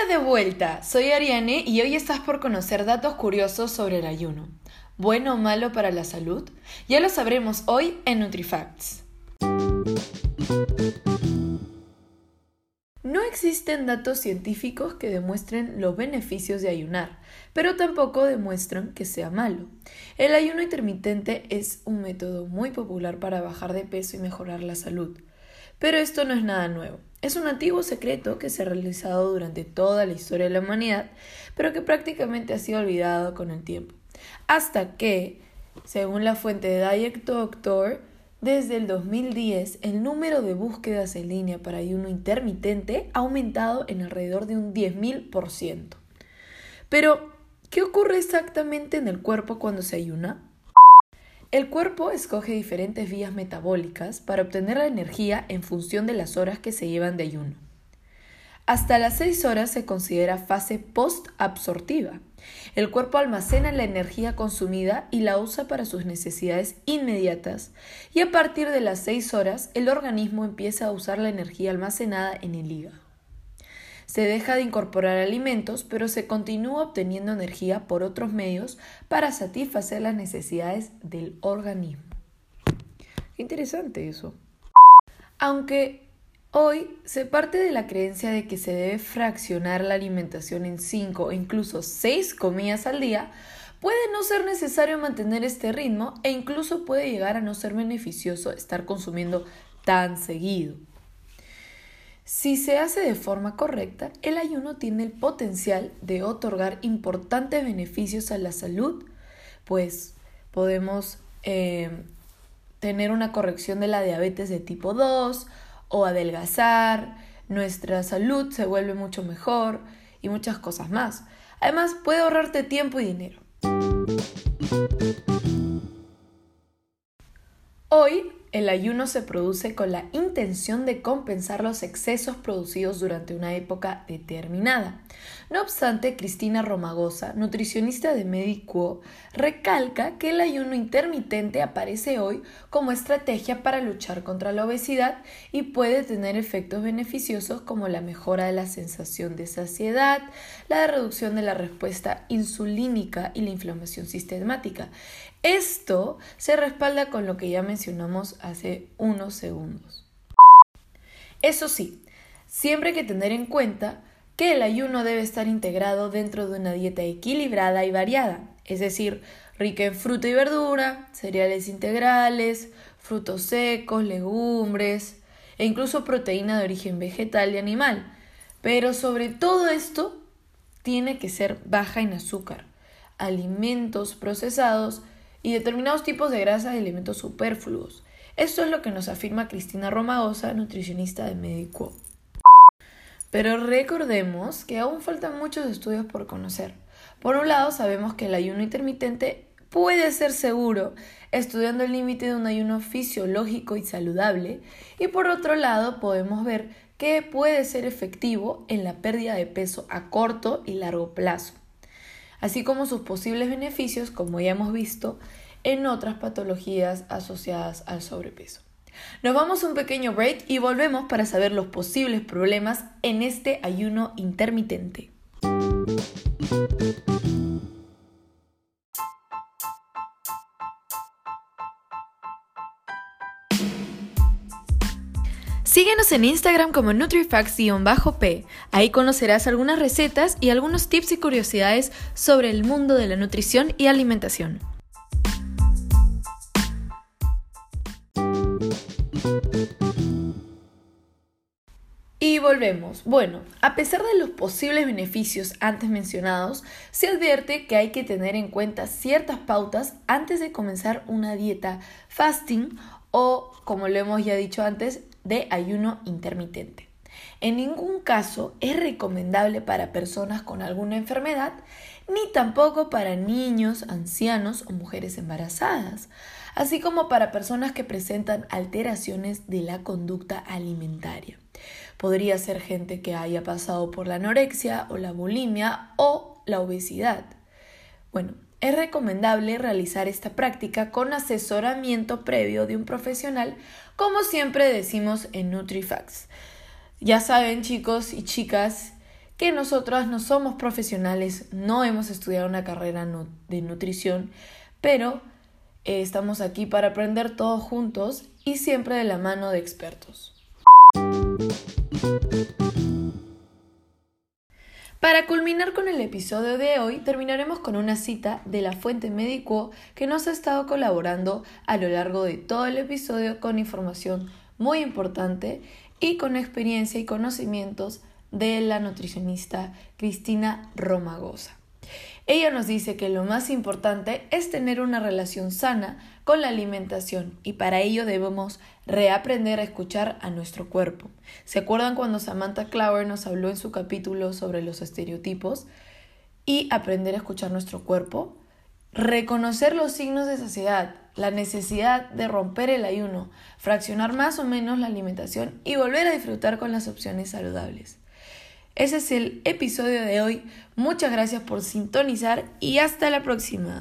Hola de vuelta, soy Ariane y hoy estás por conocer datos curiosos sobre el ayuno. ¿Bueno o malo para la salud? Ya lo sabremos hoy en NutriFacts. No existen datos científicos que demuestren los beneficios de ayunar, pero tampoco demuestran que sea malo. El ayuno intermitente es un método muy popular para bajar de peso y mejorar la salud. Pero esto no es nada nuevo. Es un antiguo secreto que se ha realizado durante toda la historia de la humanidad, pero que prácticamente ha sido olvidado con el tiempo. Hasta que, según la fuente de Diet Doctor, desde el 2010 el número de búsquedas en línea para ayuno intermitente ha aumentado en alrededor de un 10.000%. Pero, ¿qué ocurre exactamente en el cuerpo cuando se ayuna? El cuerpo escoge diferentes vías metabólicas para obtener la energía en función de las horas que se llevan de ayuno. Hasta las 6 horas se considera fase post-absortiva. El cuerpo almacena la energía consumida y la usa para sus necesidades inmediatas, y a partir de las 6 horas el organismo empieza a usar la energía almacenada en el hígado. Se deja de incorporar alimentos, pero se continúa obteniendo energía por otros medios para satisfacer las necesidades del organismo. Qué interesante eso. Aunque hoy se parte de la creencia de que se debe fraccionar la alimentación en 5 o incluso 6 comidas al día, puede no ser necesario mantener este ritmo e incluso puede llegar a no ser beneficioso estar consumiendo tan seguido. Si se hace de forma correcta, el ayuno tiene el potencial de otorgar importantes beneficios a la salud, pues podemos eh, tener una corrección de la diabetes de tipo 2 o adelgazar, nuestra salud se vuelve mucho mejor y muchas cosas más. Además, puede ahorrarte tiempo y dinero. Hoy el ayuno se produce con la intención de compensar los excesos producidos durante una época determinada. No obstante, Cristina Romagosa, nutricionista de Medico, recalca que el ayuno intermitente aparece hoy como estrategia para luchar contra la obesidad y puede tener efectos beneficiosos como la mejora de la sensación de saciedad, la reducción de la respuesta insulínica y la inflamación sistemática. Esto se respalda con lo que ya mencionamos hace unos segundos. Eso sí, siempre hay que tener en cuenta que el ayuno debe estar integrado dentro de una dieta equilibrada y variada, es decir, rica en fruta y verdura, cereales integrales, frutos secos, legumbres e incluso proteína de origen vegetal y animal. Pero sobre todo esto tiene que ser baja en azúcar, alimentos procesados y determinados tipos de grasa y alimentos superfluos. Esto es lo que nos afirma Cristina Romagosa, nutricionista de Médico. Pero recordemos que aún faltan muchos estudios por conocer. Por un lado, sabemos que el ayuno intermitente puede ser seguro, estudiando el límite de un ayuno fisiológico y saludable, y por otro lado, podemos ver que puede ser efectivo en la pérdida de peso a corto y largo plazo así como sus posibles beneficios, como ya hemos visto, en otras patologías asociadas al sobrepeso. Nos vamos a un pequeño break y volvemos para saber los posibles problemas en este ayuno intermitente. Síguenos en Instagram como NutriFacts-P. Ahí conocerás algunas recetas y algunos tips y curiosidades sobre el mundo de la nutrición y alimentación. Bueno, a pesar de los posibles beneficios antes mencionados, se advierte que hay que tener en cuenta ciertas pautas antes de comenzar una dieta fasting o, como lo hemos ya dicho antes, de ayuno intermitente. En ningún caso es recomendable para personas con alguna enfermedad, ni tampoco para niños, ancianos o mujeres embarazadas, así como para personas que presentan alteraciones de la conducta alimentaria. Podría ser gente que haya pasado por la anorexia o la bulimia o la obesidad. Bueno, es recomendable realizar esta práctica con asesoramiento previo de un profesional, como siempre decimos en NutriFacts. Ya saben chicos y chicas que nosotras no somos profesionales, no hemos estudiado una carrera de nutrición, pero eh, estamos aquí para aprender todos juntos y siempre de la mano de expertos. Para culminar con el episodio de hoy, terminaremos con una cita de la fuente médico que nos ha estado colaborando a lo largo de todo el episodio con información muy importante y con experiencia y conocimientos de la nutricionista Cristina Romagosa. Ella nos dice que lo más importante es tener una relación sana con la alimentación y para ello debemos reaprender a escuchar a nuestro cuerpo. ¿Se acuerdan cuando Samantha Clower nos habló en su capítulo sobre los estereotipos? Y aprender a escuchar nuestro cuerpo, reconocer los signos de saciedad, la necesidad de romper el ayuno, fraccionar más o menos la alimentación y volver a disfrutar con las opciones saludables. Ese es el episodio de hoy. Muchas gracias por sintonizar y hasta la próxima.